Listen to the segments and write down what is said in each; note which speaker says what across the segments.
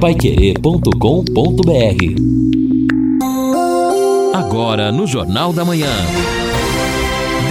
Speaker 1: paiquerê.com.br Agora no Jornal da Manhã.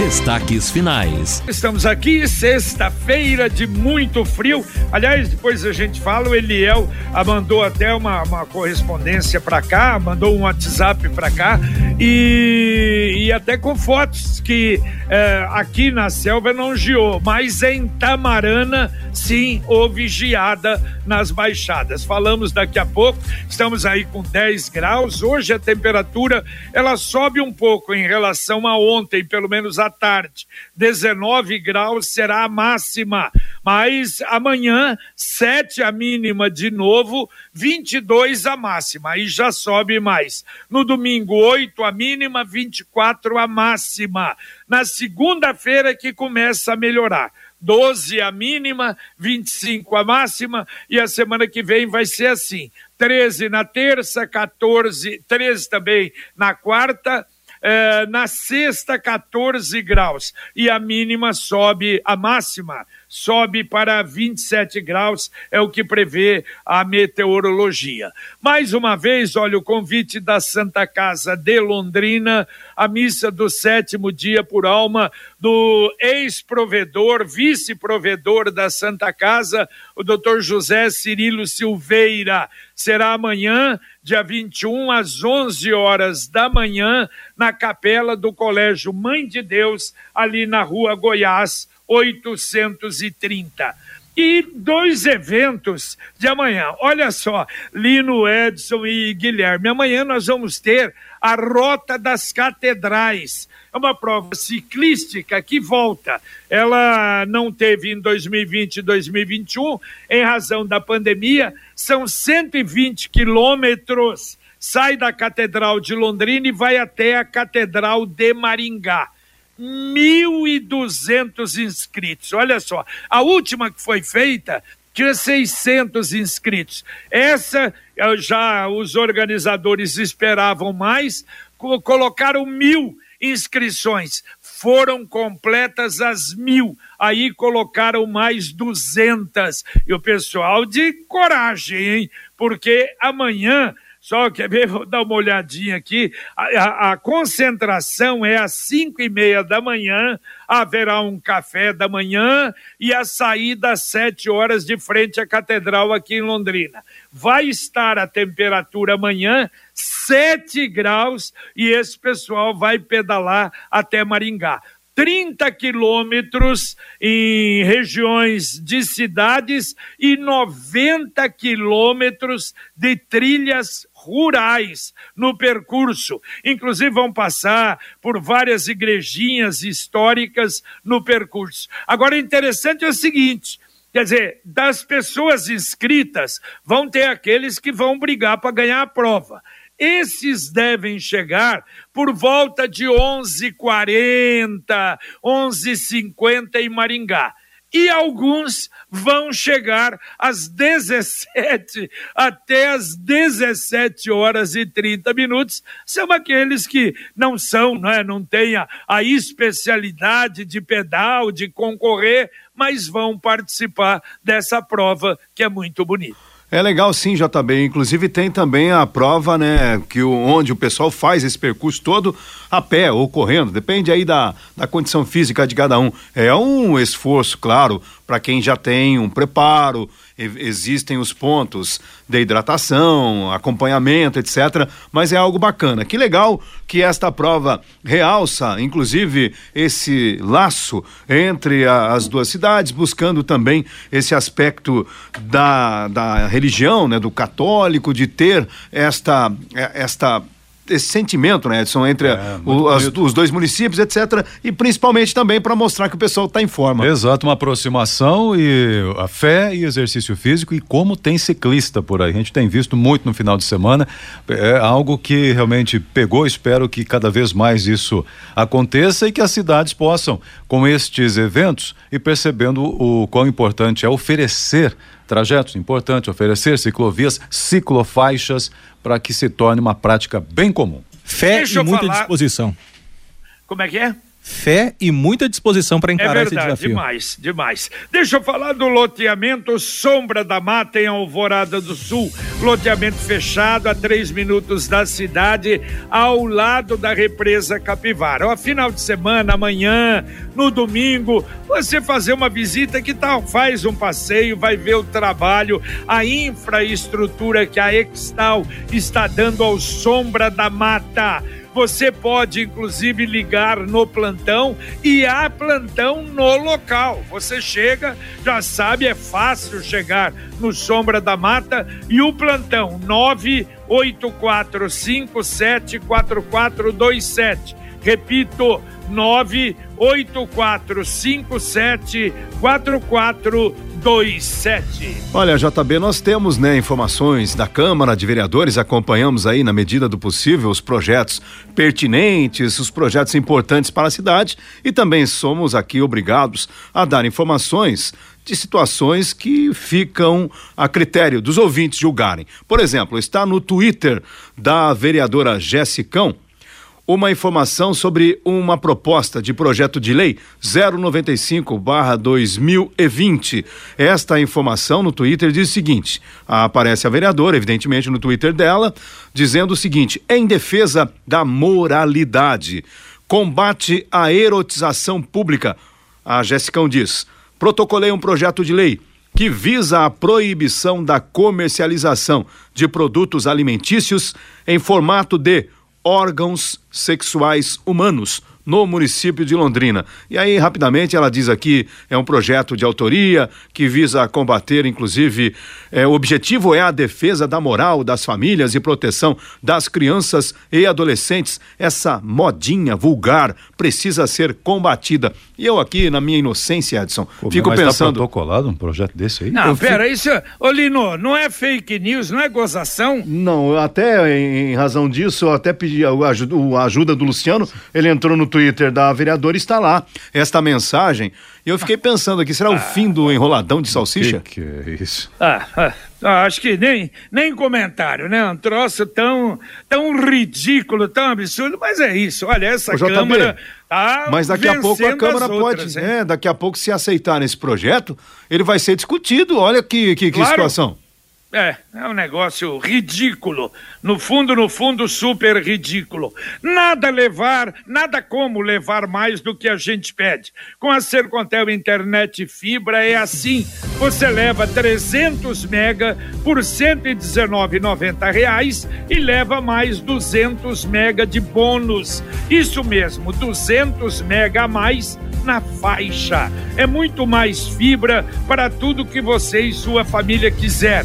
Speaker 1: Destaques finais.
Speaker 2: Estamos aqui, sexta-feira de muito frio. Aliás, depois a gente fala, o Eliel mandou até uma, uma correspondência para cá, mandou um WhatsApp para cá e, e, até com fotos que é, aqui na selva não geou, mas em Tamarana sim houve geada nas baixadas. Falamos daqui a pouco, estamos aí com 10 graus. Hoje a temperatura ela sobe um pouco em relação a ontem, pelo menos a tarde. 19 graus será a máxima, mas amanhã 7 a mínima de novo, 22 a máxima, aí já sobe mais. No domingo 8 a mínima, 24 a máxima. Na segunda-feira que começa a melhorar. 12 a mínima, 25 a máxima, e a semana que vem vai ser assim: 13 na terça, 14, 13 também na quarta, é, na sexta, 14 graus. E a mínima sobe, a máxima sobe para 27 graus, é o que prevê a meteorologia. Mais uma vez, olha, o convite da Santa Casa de Londrina, a missa do sétimo dia por alma do ex-provedor, vice-provedor da Santa Casa, o doutor José Cirilo Silveira. Será amanhã, dia 21, às 11 horas da manhã, na capela do Colégio Mãe de Deus, ali na rua Goiás, 830. E dois eventos de amanhã. Olha só, Lino, Edson e Guilherme. Amanhã nós vamos ter a Rota das Catedrais. É uma prova ciclística que volta. Ela não teve em 2020 e 2021, em razão da pandemia. São 120 quilômetros. Sai da Catedral de Londrina e vai até a Catedral de Maringá. 1.200 inscritos. Olha só, a última que foi feita tinha 600 inscritos. Essa já os organizadores esperavam mais, colocaram mil inscrições. Foram completas as mil, aí colocaram mais duzentas. E o pessoal de coragem, hein? Porque amanhã só quer ver, vou dar uma olhadinha aqui. A, a, a, concentração é às cinco e meia da manhã. Haverá um café da manhã e a saída às sete horas de frente à catedral aqui em Londrina. Vai estar a temperatura amanhã sete graus e esse pessoal vai pedalar até Maringá. 30 quilômetros em regiões de cidades e 90 quilômetros de trilhas rurais no percurso. Inclusive, vão passar por várias igrejinhas históricas no percurso. Agora, interessante é o seguinte. Quer dizer, das pessoas inscritas, vão ter aqueles que vão brigar para ganhar a prova. Esses devem chegar por volta de 11h40, 11h50 em Maringá e alguns vão chegar às 17 até às 17 horas e 30 minutos. São aqueles que não são, não, é, não têm a, a especialidade de pedal, de concorrer, mas vão participar dessa prova que é muito bonita.
Speaker 3: É legal sim, JB. Inclusive tem também a prova, né, que o, onde o pessoal faz esse percurso todo a pé ou correndo, depende aí da, da condição física de cada um. É um esforço, claro, para quem já tem um preparo, existem os pontos de hidratação, acompanhamento, etc. Mas é algo bacana. Que legal que esta prova realça, inclusive, esse laço entre a, as duas cidades, buscando também esse aspecto da, da religião, né, do católico, de ter esta, esta esse sentimento, né, Edson, entre é, o, as, os dois municípios, etc. E principalmente também para mostrar que o pessoal está em forma.
Speaker 4: Exato, uma aproximação e a fé e exercício físico e como tem ciclista por aí. A gente tem visto muito no final de semana. É algo que realmente pegou. Espero que cada vez mais isso aconteça e que as cidades possam, com estes eventos, e percebendo o quão importante é oferecer trajetos, importante oferecer ciclovias, ciclofaixas para que se torne uma prática bem comum.
Speaker 5: Fé Deixa e muita falar. disposição.
Speaker 2: Como é que é?
Speaker 5: Fé e muita disposição para encarar
Speaker 2: é verdade,
Speaker 5: esse desafio.
Speaker 2: Demais, demais. Deixa eu falar do loteamento Sombra da Mata em Alvorada do Sul. Loteamento fechado a três minutos da cidade, ao lado da represa Capivara. Ó, final de semana, amanhã, no domingo, você fazer uma visita, que tal? Faz um passeio, vai ver o trabalho, a infraestrutura que a Extal está dando ao Sombra da Mata você pode, inclusive, ligar no plantão e há plantão no local. Você chega, já sabe, é fácil chegar no Sombra da Mata e o plantão 984574427. Repito, 984574427.
Speaker 3: Olha, JB, nós temos, né, informações da Câmara de Vereadores, acompanhamos aí na medida do possível os projetos pertinentes, os projetos importantes para a cidade e também somos aqui obrigados a dar informações de situações que ficam a critério dos ouvintes julgarem. Por exemplo, está no Twitter da vereadora Jessicão uma informação sobre uma proposta de projeto de lei 095/2020. Esta informação no Twitter diz o seguinte: aparece a vereadora, evidentemente no Twitter dela, dizendo o seguinte: em defesa da moralidade, combate à erotização pública. A Jessicão diz: protocolei um projeto de lei que visa a proibição da comercialização de produtos alimentícios em formato de órgãos sexuais humanos no município de Londrina. E aí, rapidamente, ela diz aqui: é um projeto de autoria que visa combater, inclusive, é, o objetivo é a defesa da moral das famílias e proteção das crianças e adolescentes. Essa modinha vulgar precisa ser combatida. E eu aqui, na minha inocência, Edson, Pô, fico mas tá pensando.
Speaker 4: Tá protocolado um projeto desse aí?
Speaker 2: Não, eu pera, fico... isso. Ô, Lino, não é fake news, não é gozação?
Speaker 3: Não, até em, em razão disso, eu até pedi a ajuda, a ajuda do Luciano, ele entrou no Twitter da vereadora está lá esta mensagem. E eu fiquei pensando aqui, será o fim do enroladão de salsicha?
Speaker 4: Que, que é isso?
Speaker 2: Ah, ah, ah, acho que nem, nem comentário, né? Um troço tão, tão ridículo, tão absurdo, mas é isso. Olha, essa Câmara tá
Speaker 3: Mas daqui a pouco a Câmara pode, outras, é, daqui a pouco se aceitar nesse projeto, ele vai ser discutido. Olha que, que, claro. que situação.
Speaker 2: É, é um negócio ridículo. No fundo, no fundo, super ridículo. Nada levar, nada como levar mais do que a gente pede. Com a Sercontel Internet Fibra é assim. Você leva 300 mega por 119,90 reais e leva mais 200 mega de bônus. Isso mesmo, 200 mega a mais na faixa. É muito mais fibra para tudo que você e sua família quiser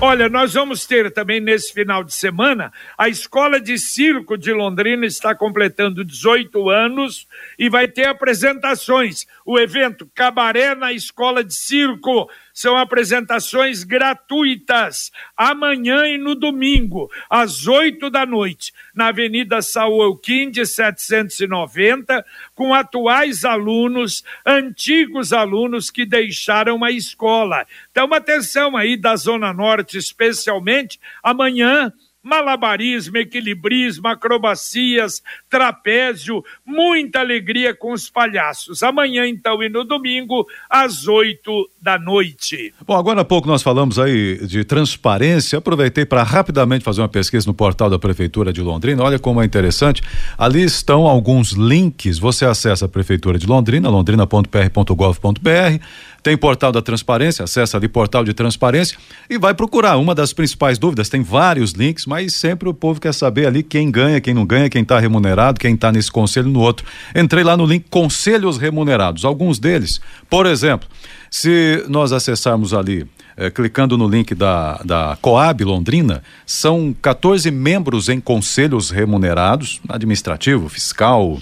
Speaker 2: Olha, nós vamos ter também nesse final de semana a Escola de Circo de Londrina está completando 18 anos e vai ter apresentações. O evento Cabaré na Escola de Circo são apresentações gratuitas amanhã e no domingo, às 8 da noite, na Avenida Saúl de 790, com atuais alunos, antigos alunos que deixaram a escola. Então, atenção aí da Zona Norte, especialmente amanhã malabarismo, equilibrismo, acrobacias, trapézio, muita alegria com os palhaços. Amanhã, então, e no domingo, às oito da noite.
Speaker 4: Bom, agora há pouco nós falamos aí de transparência. Aproveitei para rapidamente fazer uma pesquisa no portal da Prefeitura de Londrina. Olha como é interessante. Ali estão alguns links. Você acessa a Prefeitura de Londrina, londrina.pr.gov.br tem portal da transparência, acessa ali portal de transparência e vai procurar. Uma das principais dúvidas, tem vários links, mas sempre o povo quer saber ali quem ganha, quem não ganha, quem está remunerado, quem está nesse conselho no outro. Entrei lá no link Conselhos Remunerados. Alguns deles, por exemplo, se nós acessarmos ali eh, clicando no link da, da Coab Londrina, são 14 membros em conselhos remunerados, administrativo, fiscal,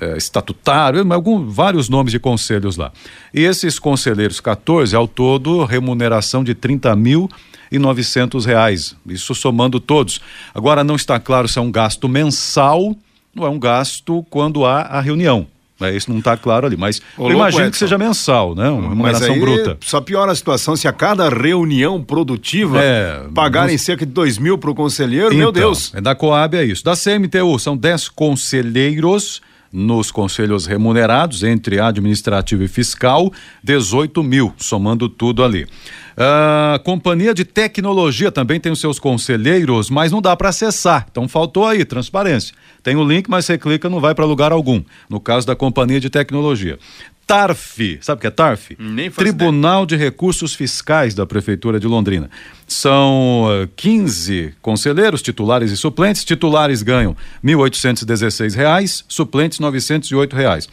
Speaker 4: é, estatutário, algum, vários nomes de conselhos lá. E esses conselheiros, 14, ao todo, remuneração de 30 mil e novecentos reais, isso somando todos. Agora não está claro se é um gasto mensal ou é um gasto quando há a reunião. É, isso não está claro ali, mas Ô, eu imagino que seja mensal, né? Uma remuneração
Speaker 3: aí,
Speaker 4: bruta.
Speaker 3: Só piora a situação se a cada reunião produtiva é, pagarem cerca de dois mil para o conselheiro, então, meu Deus.
Speaker 4: É da Coab é isso. Da CMTU são dez conselheiros nos conselhos remunerados, entre administrativo e fiscal, 18 mil, somando tudo ali. A companhia de tecnologia também tem os seus conselheiros, mas não dá para acessar. Então faltou aí transparência. Tem o link, mas você clica não vai para lugar algum. No caso da companhia de tecnologia. TARF, sabe o que é TARF? Tribunal ideia. de Recursos Fiscais da Prefeitura de Londrina. São uh, 15 conselheiros, titulares e suplentes. Titulares ganham R$ 1.816, suplentes 908 reais.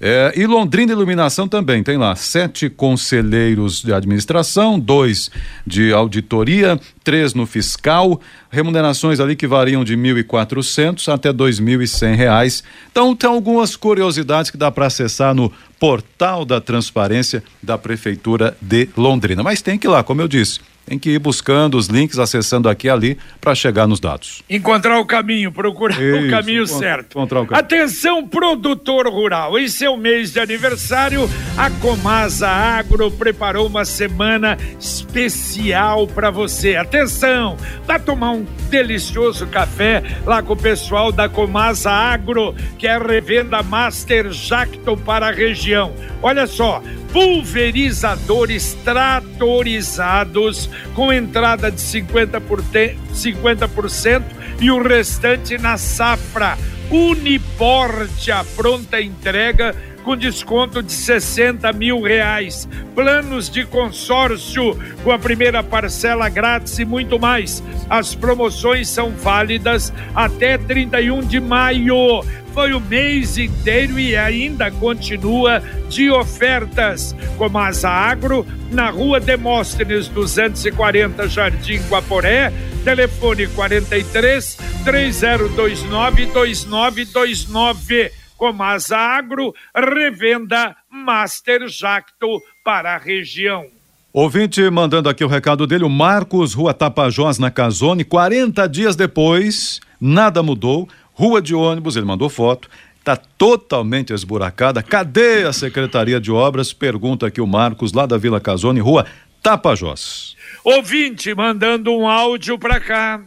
Speaker 4: É, e Londrina Iluminação também tem lá sete conselheiros de administração, dois de auditoria, três no fiscal, remunerações ali que variam de mil e quatrocentos até dois mil e cem reais. Então tem algumas curiosidades que dá para acessar no portal da transparência da prefeitura de Londrina. Mas tem que ir lá, como eu disse tem que ir buscando os links, acessando aqui e ali para chegar nos dados.
Speaker 2: Encontrar o caminho, procurar Isso, o caminho certo. O caminho. Atenção, produtor rural. Em seu mês de aniversário, a Comasa Agro preparou uma semana especial para você. Atenção, vá tomar um delicioso café lá com o pessoal da Comasa Agro, que é a revenda Master Jacto para a região. Olha só, pulverizadores tratorizados com entrada de 50%, por 50% e o restante na safra. Uniporte a pronta entrega com desconto de 60 mil reais. Planos de consórcio com a primeira parcela grátis e muito mais. As promoções são válidas até 31 de maio. Foi o mês inteiro e ainda continua de ofertas. Como a Asa Agro, na rua Demóstenes 240, Jardim Guaporé, telefone 43 3029 2929 Comasa Agro, revenda Master Jacto para a região.
Speaker 4: Ouvinte mandando aqui o recado dele, o Marcos, Rua Tapajós, na Casone, 40 dias depois, nada mudou, rua de ônibus, ele mandou foto, está totalmente esburacada. Cadê a Secretaria de Obras? Pergunta aqui o Marcos, lá da Vila Casone, rua Tapajós.
Speaker 2: Ouvinte mandando um áudio para cá.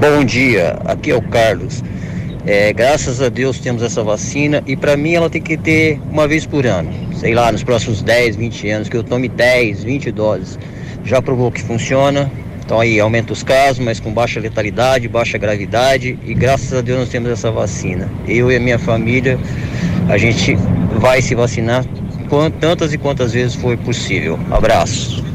Speaker 6: Bom dia, aqui é o Carlos. É, graças a Deus temos essa vacina e para mim ela tem que ter uma vez por ano. Sei lá, nos próximos 10, 20 anos, que eu tome 10, 20 doses. Já provou que funciona. Então aí aumenta os casos, mas com baixa letalidade, baixa gravidade e graças a Deus nós temos essa vacina. Eu e a minha família, a gente vai se vacinar tantas e quantas vezes for possível. Abraço.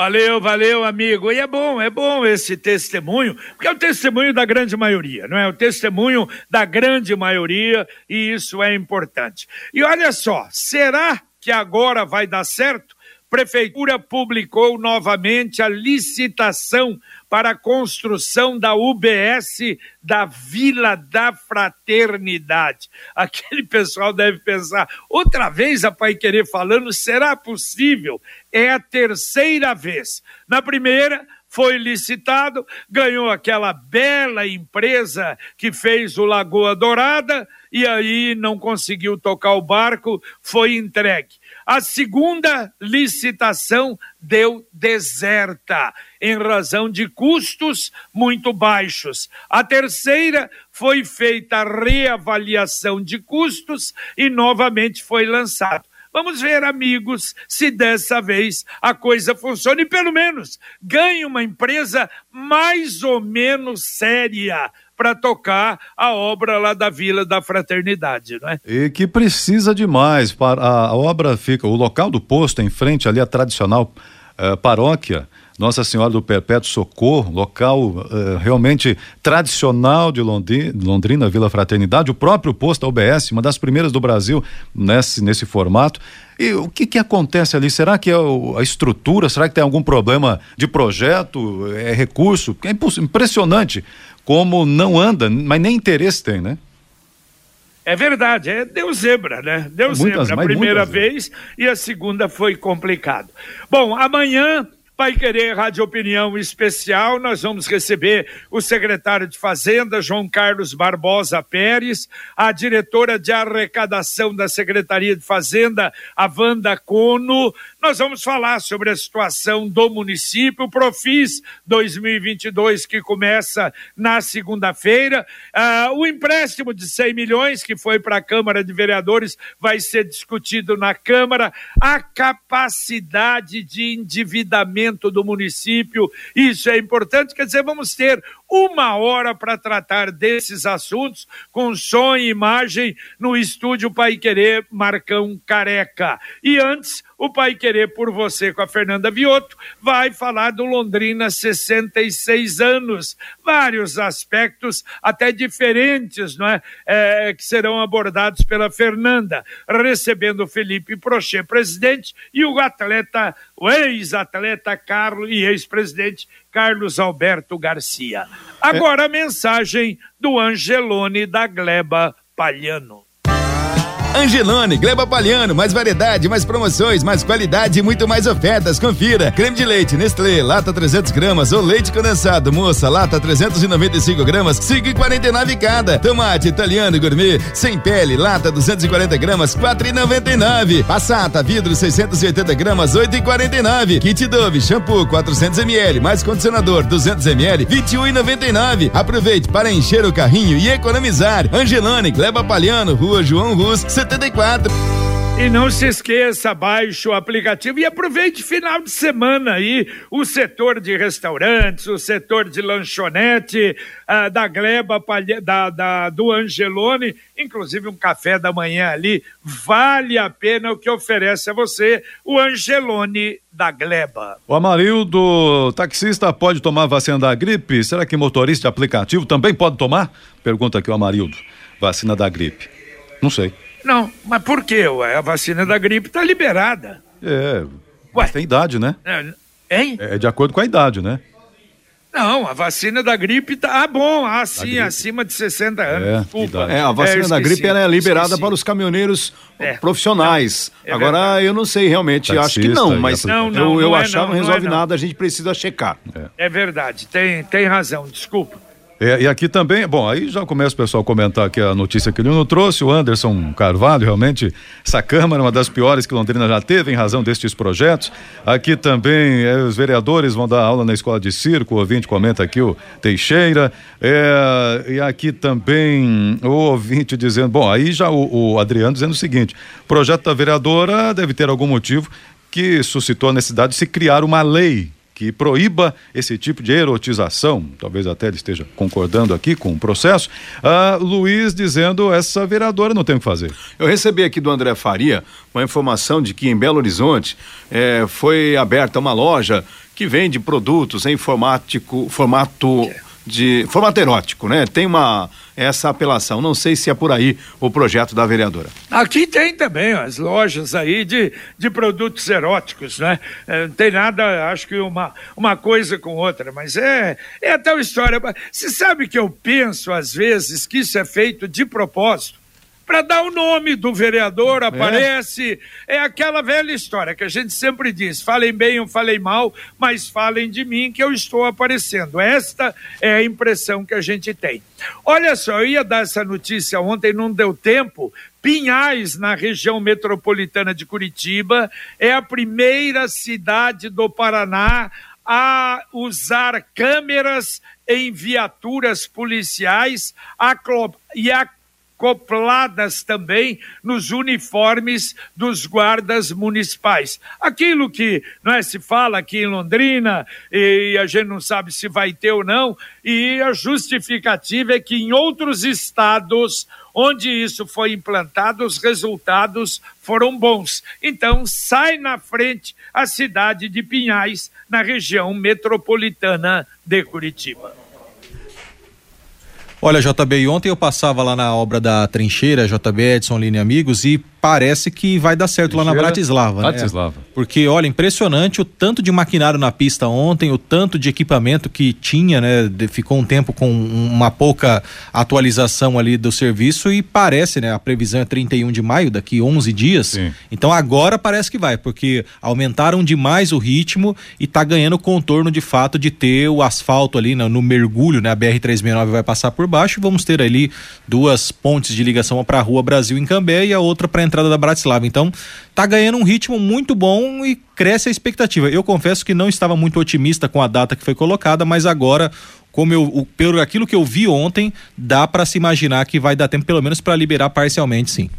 Speaker 2: Valeu, valeu, amigo. E é bom, é bom esse testemunho, porque é o testemunho da grande maioria, não é? O testemunho da grande maioria, e isso é importante. E olha só, será que agora vai dar certo? Prefeitura publicou novamente a licitação para a construção da UBS da Vila da Fraternidade. Aquele pessoal deve pensar, outra vez a Pai Querer falando, será possível? É a terceira vez. Na primeira, foi licitado, ganhou aquela bela empresa que fez o Lagoa Dourada e aí não conseguiu tocar o barco, foi entregue. A segunda licitação deu deserta, em razão de custos muito baixos. A terceira foi feita a reavaliação de custos e novamente foi lançado. Vamos ver, amigos, se dessa vez a coisa funciona e pelo menos ganhe uma empresa mais ou menos séria para tocar a obra lá da Vila da Fraternidade, não é?
Speaker 4: E que precisa demais para a, obra fica o local do posto em frente ali a tradicional uh, paróquia nossa Senhora do Perpétuo Socorro, local uh, realmente tradicional de Londrina, Londrina, Vila Fraternidade, o próprio posto UBS, uma das primeiras do Brasil nesse, nesse formato. E o que, que acontece ali? Será que é a estrutura? Será que tem algum problema de projeto? É recurso? É impressionante como não anda, mas nem interesse tem, né?
Speaker 2: É verdade, é, deu zebra, né? Deu
Speaker 3: Muitas,
Speaker 2: zebra a primeira vez e a segunda foi complicado. Bom, amanhã Vai querer Rádio Opinião Especial. Nós vamos receber o secretário de Fazenda, João Carlos Barbosa Pérez, a diretora de arrecadação da Secretaria de Fazenda, a Wanda Cono. Nós vamos falar sobre a situação do município, o Profis 2022, que começa na segunda-feira. Ah, o empréstimo de 100 milhões, que foi para a Câmara de Vereadores, vai ser discutido na Câmara. A capacidade de endividamento do município, isso é importante. Quer dizer, vamos ter uma hora para tratar desses assuntos com som e imagem no estúdio Pai Querer Marcão Careca. E antes, o Pai Querer por você com a Fernanda Vioto vai falar do Londrina 66 anos, vários aspectos até diferentes, não é? é que serão abordados pela Fernanda, recebendo o Felipe Prochê, presidente, e o atleta, o ex-atleta Carlos e ex-presidente Carlos Alberto Garcia. Agora a mensagem do Angelone da Gleba Palhano.
Speaker 7: Angelone, Gleba Palhano, mais variedade, mais promoções, mais qualidade e muito mais ofertas. Confira. Creme de leite Nestlé, lata 300 gramas ou leite condensado, moça, lata 395 gramas, 5,49 cada. Tomate italiano gourmet, sem pele, lata 240 gramas, 4,99. Passata, vidro 680 gramas, 8,49. Kit Dove, shampoo 400 ml, mais condicionador 200 ml, 21,99. Aproveite para encher o carrinho e economizar. Angelone, Gleba Palhano, Rua João Rus, 74.
Speaker 2: E não se esqueça, baixe o aplicativo e aproveite final de semana aí o setor de restaurantes, o setor de lanchonete ah, da Gleba, da, da, do Angelone, inclusive um café da manhã ali, vale a pena o que oferece a você o Angelone da Gleba.
Speaker 4: O Amarildo, taxista pode tomar vacina da gripe? Será que motorista de aplicativo também pode tomar? Pergunta aqui o Amarildo, vacina da gripe. Não sei.
Speaker 2: Não, mas por quê? Ué? A vacina da gripe está liberada.
Speaker 4: É, mas tem idade, né?
Speaker 2: É, hein?
Speaker 4: É de acordo com a idade, né?
Speaker 2: Não, a vacina da gripe tá ah, bom, ah, sim, acima de 60 anos.
Speaker 3: É,
Speaker 2: Desculpa.
Speaker 3: É, a vacina
Speaker 2: É,
Speaker 3: da gripe ela é liberada
Speaker 2: esqueci.
Speaker 3: para os caminhoneiros
Speaker 2: É.
Speaker 3: profissionais.
Speaker 2: É
Speaker 3: Agora
Speaker 2: verdade.
Speaker 3: eu não sei realmente, acho que
Speaker 4: Taxista
Speaker 3: não, mas
Speaker 2: Não,
Speaker 3: eu,
Speaker 2: não,
Speaker 3: eu
Speaker 2: não é
Speaker 3: achar
Speaker 2: não,
Speaker 3: não
Speaker 2: não
Speaker 3: resolve
Speaker 2: é não.
Speaker 3: nada, a gente precisa checar.
Speaker 2: É verdade, tem, tem razão, desculpa.
Speaker 4: É, e aqui também, bom, aí já começa o pessoal a comentar aqui a notícia que ele não trouxe, o Anderson Carvalho, realmente, essa Câmara é uma das piores que Londrina já teve em razão destes projetos. Aqui também eh, os vereadores vão dar aula na escola de circo, o ouvinte comenta aqui o Teixeira, é, e aqui também o ouvinte dizendo, bom, aí já o, o Adriano dizendo o seguinte, projeto da vereadora deve ter algum motivo que suscitou a necessidade de se criar uma lei que proíba esse tipo de erotização, talvez até ele esteja concordando aqui com o processo. Ah, Luiz dizendo essa vereadora não tem o que fazer.
Speaker 3: Eu recebi aqui do André Faria uma informação de que em Belo Horizonte eh, foi aberta uma loja que vende produtos em formático, formato de formato erótico, né? Tem uma essa apelação. Não sei se é por aí o projeto da vereadora.
Speaker 2: Aqui tem também as lojas aí de, de produtos eróticos, né? É, não tem nada, acho que uma, uma coisa com outra, mas é, é tal história. Você sabe que eu penso, às vezes, que isso é feito de propósito. Para dar o nome do vereador, aparece. É. aquela velha história que a gente sempre diz: falem bem ou falem mal, mas falem de mim que eu estou aparecendo. Esta é a impressão que a gente tem. Olha só, eu ia dar essa notícia ontem, não deu tempo. Pinhais, na região metropolitana de Curitiba, é a primeira cidade do Paraná a usar câmeras em viaturas policiais e acopladas também nos uniformes dos guardas municipais. Aquilo que não é, se fala aqui em Londrina e a gente não sabe se vai ter ou não, e a justificativa é que em outros estados onde isso foi implantado, os resultados foram bons. Então, sai na frente a cidade de Pinhais, na região metropolitana de Curitiba.
Speaker 5: Olha, JB, ontem eu passava lá na obra da trincheira, JB Edson Line Amigos, e parece que vai dar certo lá na
Speaker 4: Ligeira.
Speaker 5: Bratislava, né?
Speaker 4: Bratislava.
Speaker 5: Porque, olha, impressionante o tanto de maquinário na pista ontem, o tanto de equipamento que tinha, né? Ficou um tempo com um- uma pouca atualização ali do serviço e parece, né? A previsão é 31 de maio, daqui 11 dias.
Speaker 4: Sim.
Speaker 5: Então agora parece que vai, porque aumentaram demais o ritmo e tá ganhando contorno de fato de ter o asfalto ali no, no mergulho, né? A BR-369 vai passar por baixo e vamos ter ali duas pontes de ligação, uma pra Rua Brasil em Cambé e a outra pra entrada da Bratislava. Então tá ganhando um ritmo muito bom e cresce a expectativa. Eu confesso que não estava muito otimista com a data que foi colocada, mas agora como eu, o, pelo aquilo que eu vi ontem, dá para se imaginar que vai dar tempo pelo menos para liberar parcialmente, sim.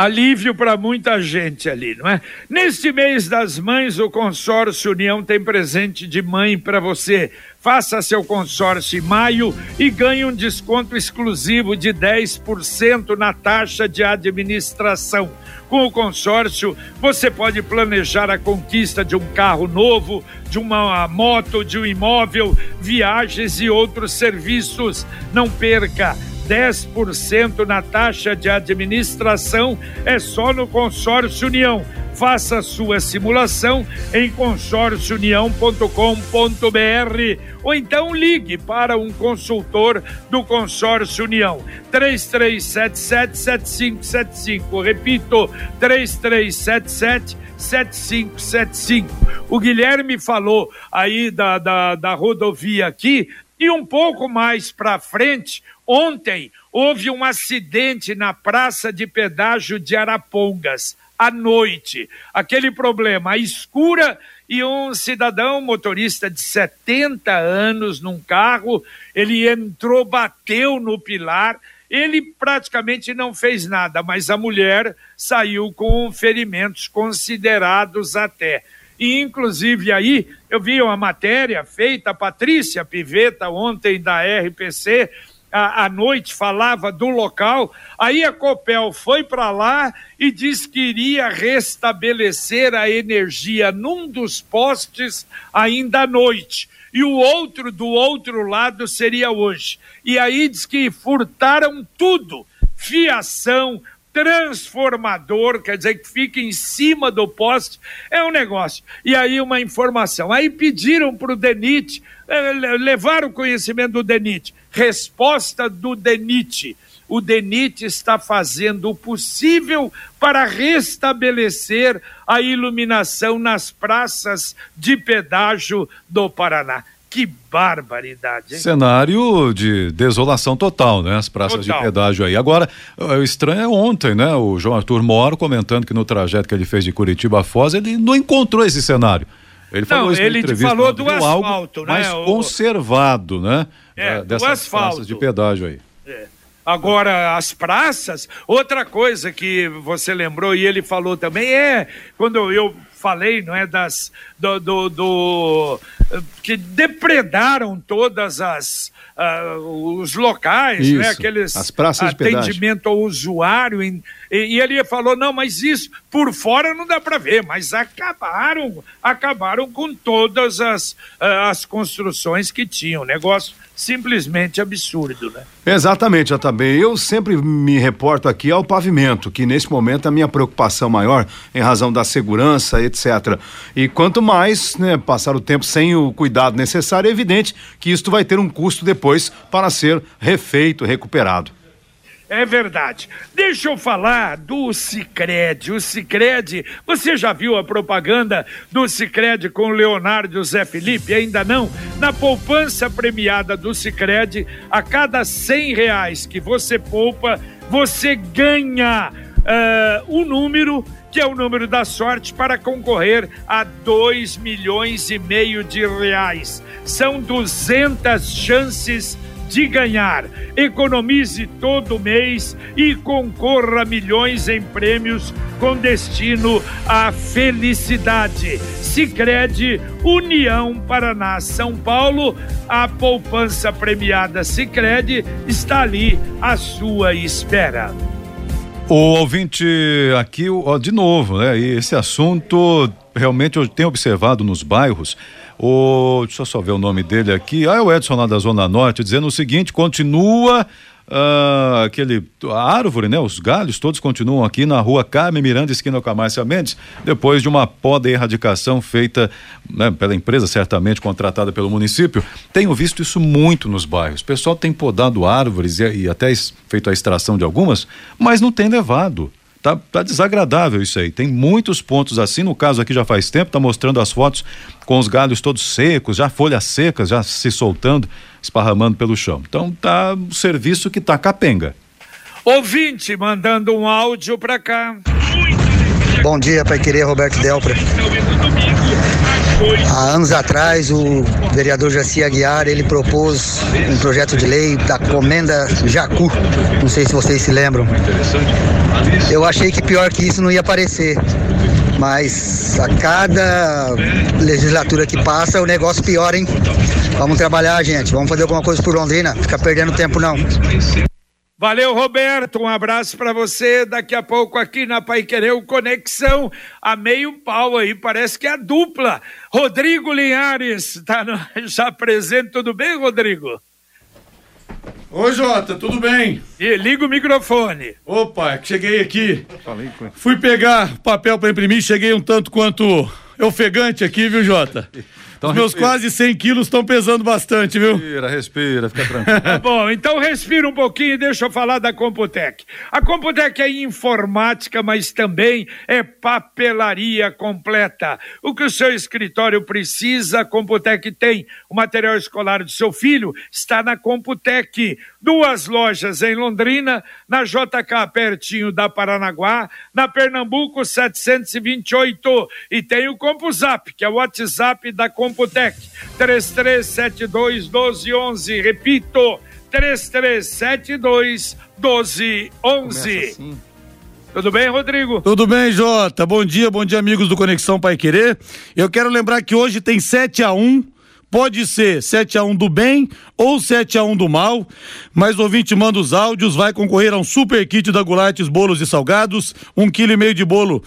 Speaker 2: Alívio para muita gente ali, não é? Neste mês das mães, o consórcio União tem presente de mãe para você. Faça seu consórcio em maio e ganhe um desconto exclusivo de 10% na taxa de administração. Com o consórcio, você pode planejar a conquista de um carro novo, de uma moto, de um imóvel, viagens e outros serviços. Não perca! 10% na taxa de administração é só no Consórcio União. Faça sua simulação em consórciounião.com.br ou então ligue para um consultor do Consórcio União. 33777575. Repito, 3377 7575. O Guilherme falou aí da, da, da rodovia aqui e um pouco mais para frente, ontem houve um acidente na praça de pedágio de Arapongas, à noite. Aquele problema, a escura e um cidadão motorista de 70 anos num carro, ele entrou, bateu no pilar, ele praticamente não fez nada, mas a mulher saiu com ferimentos considerados até. E, inclusive, aí eu vi uma matéria feita, Patrícia Piveta, ontem da RPC, à, à noite, falava do local. Aí a Copel foi para lá e disse que iria restabelecer a energia num dos postes ainda à noite. E o outro do outro lado seria hoje. E aí diz que furtaram tudo: fiação, transformador, quer dizer que fica em cima do poste, é um negócio. E aí uma informação. Aí pediram para o DENIT, eh, levaram o conhecimento do DENIT. Resposta do DENIT. O DENIT está fazendo o possível para restabelecer a iluminação nas praças de pedágio do Paraná. Que barbaridade, hein?
Speaker 4: Cenário de desolação total, né? As praças
Speaker 2: Total.
Speaker 4: de pedágio aí. Agora, eh, o estranho é ontem, né? O João Arthur Moro comentando que no trajeto que ele fez de Curitiba a Foz, ele não encontrou esse cenário. Ele falou
Speaker 2: Não,
Speaker 4: isso
Speaker 2: ele
Speaker 4: entrevista,
Speaker 2: falou do asfalto, né?
Speaker 4: Mais
Speaker 2: O-
Speaker 4: conservado, né?
Speaker 2: É, do
Speaker 4: dessas
Speaker 2: asfalto.
Speaker 4: praças de pedágio aí.
Speaker 2: Agora, as praças, outra coisa que você lembrou e ele falou também é quando eu falei, não é, das do, do, do- que depredaram todas as ah, os locais, né,
Speaker 3: Isso,
Speaker 2: aqueles
Speaker 3: as praças
Speaker 2: atendimento ao usuário e, e ele falou não, mas isso por fora não dá para ver, mas acabaram acabaram com todas as ah, as construções que tinham, negócio simplesmente absurdo, né?
Speaker 3: Exatamente, JB. Eu sempre me reporto aqui ao pavimento, que nesse momento a minha preocupação maior em razão da segurança, etc. E quanto mais né, passar o tempo sem o cuidado necessário, é evidente que isto vai ter um custo depois para ser refeito, recuperado.
Speaker 2: É verdade. Deixa eu falar do Cicred. O Cicred, você já viu a propaganda do Cicred com Leonardo o Zé Felipe? Ainda não? Na poupança premiada do Cicred, a cada cem reais que você poupa, você ganha ah, um número que é o número da sorte para concorrer a 2 milhões e meio de reais. São 200 chances de ganhar. Economize todo mês e concorra a milhões em prêmios com destino à felicidade. Sicredi União Paraná São Paulo, a poupança premiada Sicredi está ali à sua espera.
Speaker 4: O ouvinte aqui, ó, de novo, né? Esse assunto realmente eu tenho observado nos bairros. O, deixa eu só ver o nome dele aqui. Ah, é o Edson lá da Zona Norte, dizendo o seguinte: continua ah, aquele a árvore, né? Os galhos todos continuam aqui na rua Carmen Miranda, esquina com a Márcia Mendes, depois de uma poda e erradicação feita né, pela empresa, certamente contratada pelo município. Tenho visto isso muito nos bairros. O pessoal tem podado árvores e, e até feito a extração de algumas, mas não tem levado. Tá, tá desagradável isso aí. Tem muitos pontos assim. No caso aqui já faz tempo, tá mostrando as fotos com os galhos todos secos, já folhas secas, já se soltando, esparramando pelo chão. Então tá um serviço que tá capenga.
Speaker 2: Ouvinte mandando um áudio para cá.
Speaker 8: Bom dia, Pai Querer, Roberto Delpra. Há anos atrás, o vereador Jaci Aguiar, ele propôs um projeto de lei da Comenda Jacu. Não sei se vocês se lembram. Eu achei que pior que isso não ia aparecer. Mas a cada legislatura que passa, o negócio piora, hein? Vamos trabalhar, gente. Vamos fazer alguma coisa por Londrina. Fica perdendo tempo, não.
Speaker 2: Valeu, Roberto. Um abraço para você. Daqui a pouco aqui na Pai Querer Conexão a meio pau aí. Parece que é a dupla. Rodrigo Linhares tá no... já presente. Tudo bem, Rodrigo?
Speaker 9: Oi, Jota, tudo bem?
Speaker 2: E liga o microfone.
Speaker 9: Opa, é cheguei aqui. Fui pegar papel para imprimir, cheguei um tanto quanto ofegante aqui, viu, Jota? Então, Os meus respira. quase 100 quilos estão pesando bastante, viu?
Speaker 4: Respira, respira, fica tranquilo.
Speaker 2: tá bom, então respira um pouquinho e deixa eu falar da Computec. A Computec é informática, mas também é papelaria completa. O que o seu escritório precisa, a Computec tem. O material escolar do seu filho está na Computec. Duas lojas em Londrina, na JK, pertinho da Paranaguá, na Pernambuco 728. E tem o CompuZap, que é o WhatsApp da Computec Computec, 3372 1211. Repito, 3372 1211. Assim. Tudo bem, Rodrigo?
Speaker 9: Tudo bem, Jota. Bom dia, bom dia, amigos do Conexão Pai Querer. Eu quero lembrar que hoje tem 7 a 1 Pode ser 7 a 1 do bem ou 7 a 1 do mal, mas o ouvinte manda os áudios, vai concorrer a um super kit da Gulates Bolos e Salgados, um quilo e meio de bolo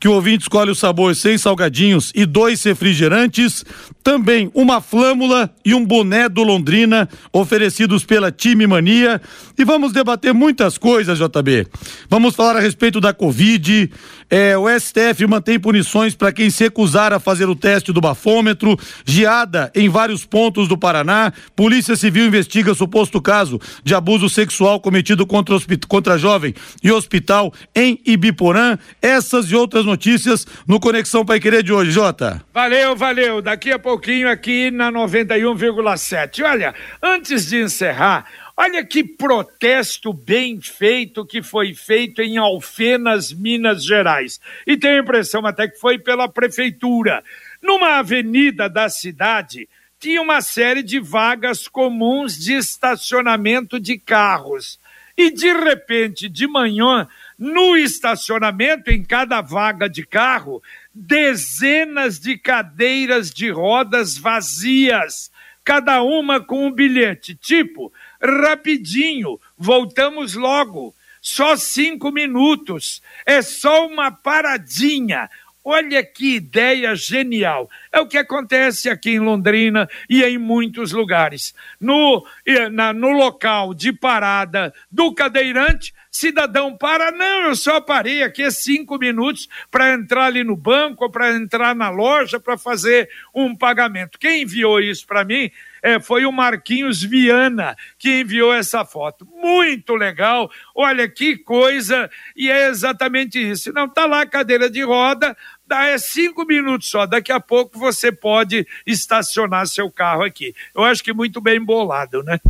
Speaker 9: que o ouvinte escolhe o sabor seis salgadinhos e dois refrigerantes, também uma flâmula e um boné do Londrina oferecidos pela Time Mania e vamos debater muitas coisas, JB. Vamos falar a respeito da Covid, é, o STF mantém punições para quem se recusar a fazer o teste do bafômetro, geada em vários pontos do Paraná. Polícia Civil investiga suposto caso de abuso sexual cometido contra, contra jovem e hospital em Ibiporã. Essas e outras notícias no Conexão Pai Querer de hoje, Jota.
Speaker 2: Valeu, valeu. Daqui a pouquinho aqui na 91,7. Olha, antes de encerrar, Olha que protesto bem feito que foi feito em Alfenas, Minas Gerais. E tenho a impressão até que foi pela prefeitura. Numa avenida da cidade, tinha uma série de vagas comuns de estacionamento de carros. E de repente, de manhã, no estacionamento, em cada vaga de carro, dezenas de cadeiras de rodas vazias, cada uma com um bilhete, tipo rapidinho, voltamos logo. Só cinco minutos, é só uma paradinha. Olha que ideia genial. É o que acontece aqui em Londrina e em muitos lugares. No, na, no local de parada do cadeirante, cidadão para, não, eu só parei aqui cinco minutos para entrar ali no banco, para entrar na loja, para fazer um pagamento. Quem enviou isso para mim é, foi o Marquinhos Viana que enviou essa foto. Muito legal, olha que coisa, e é exatamente isso. Não está lá cadeira de roda, dá é cinco minutos só. Daqui a pouco você pode estacionar seu carro aqui. Eu acho que muito bem bolado, né?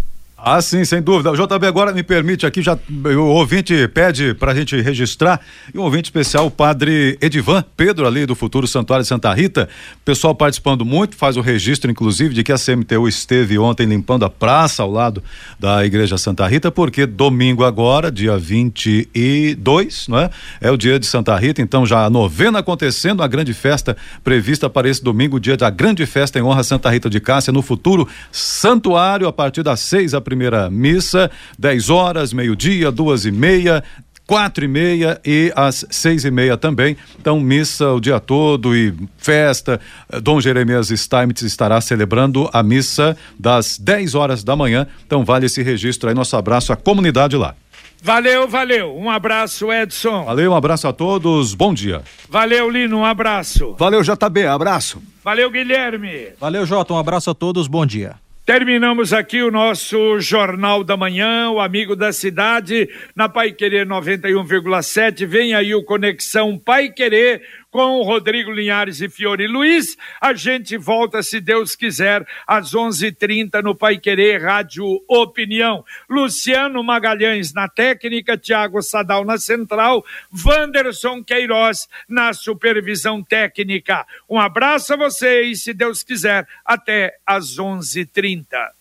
Speaker 4: Ah, sim, sem dúvida. O JB agora me permite aqui, já o ouvinte pede para a gente registrar, e um ouvinte especial, o padre Edivan Pedro, ali do Futuro Santuário de Santa Rita. Pessoal participando muito, faz o registro, inclusive, de que a CMTU esteve ontem limpando a praça ao lado da Igreja Santa Rita, porque domingo agora, dia 22, não é? É o dia de Santa Rita, então já a novena acontecendo, a grande festa prevista para esse domingo, dia da grande festa em honra a Santa Rita de Cássia, no Futuro Santuário, a partir das seis a primeira missa, 10 horas, meio-dia, duas e meia, quatro e meia e às seis e meia também. Então, missa o dia todo e festa. Dom Jeremias Steinmetz estará celebrando a missa das 10 horas da manhã. Então, vale esse registro aí. Nosso abraço à comunidade lá.
Speaker 2: Valeu, valeu. Um abraço, Edson.
Speaker 4: Valeu, um abraço a todos. Bom dia.
Speaker 2: Valeu, Lino. Um abraço.
Speaker 3: Valeu, JB. Abraço.
Speaker 2: Valeu, Guilherme.
Speaker 5: Valeu, Jota. Um abraço a todos. Bom dia.
Speaker 2: Terminamos aqui o nosso Jornal da Manhã, o Amigo da Cidade, na Pai Querer 91,7. Vem aí o Conexão Pai Querer com o Rodrigo Linhares e Fiore Luiz. A gente volta, se Deus quiser, às 11:30 no Pai Querer Rádio Opinião. Luciano Magalhães na técnica, Tiago Sadal na central, Wanderson Queiroz na supervisão técnica. Um abraço a vocês, se Deus quiser, até às 11:30.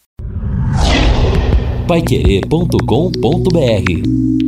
Speaker 1: Paiquerê.com.br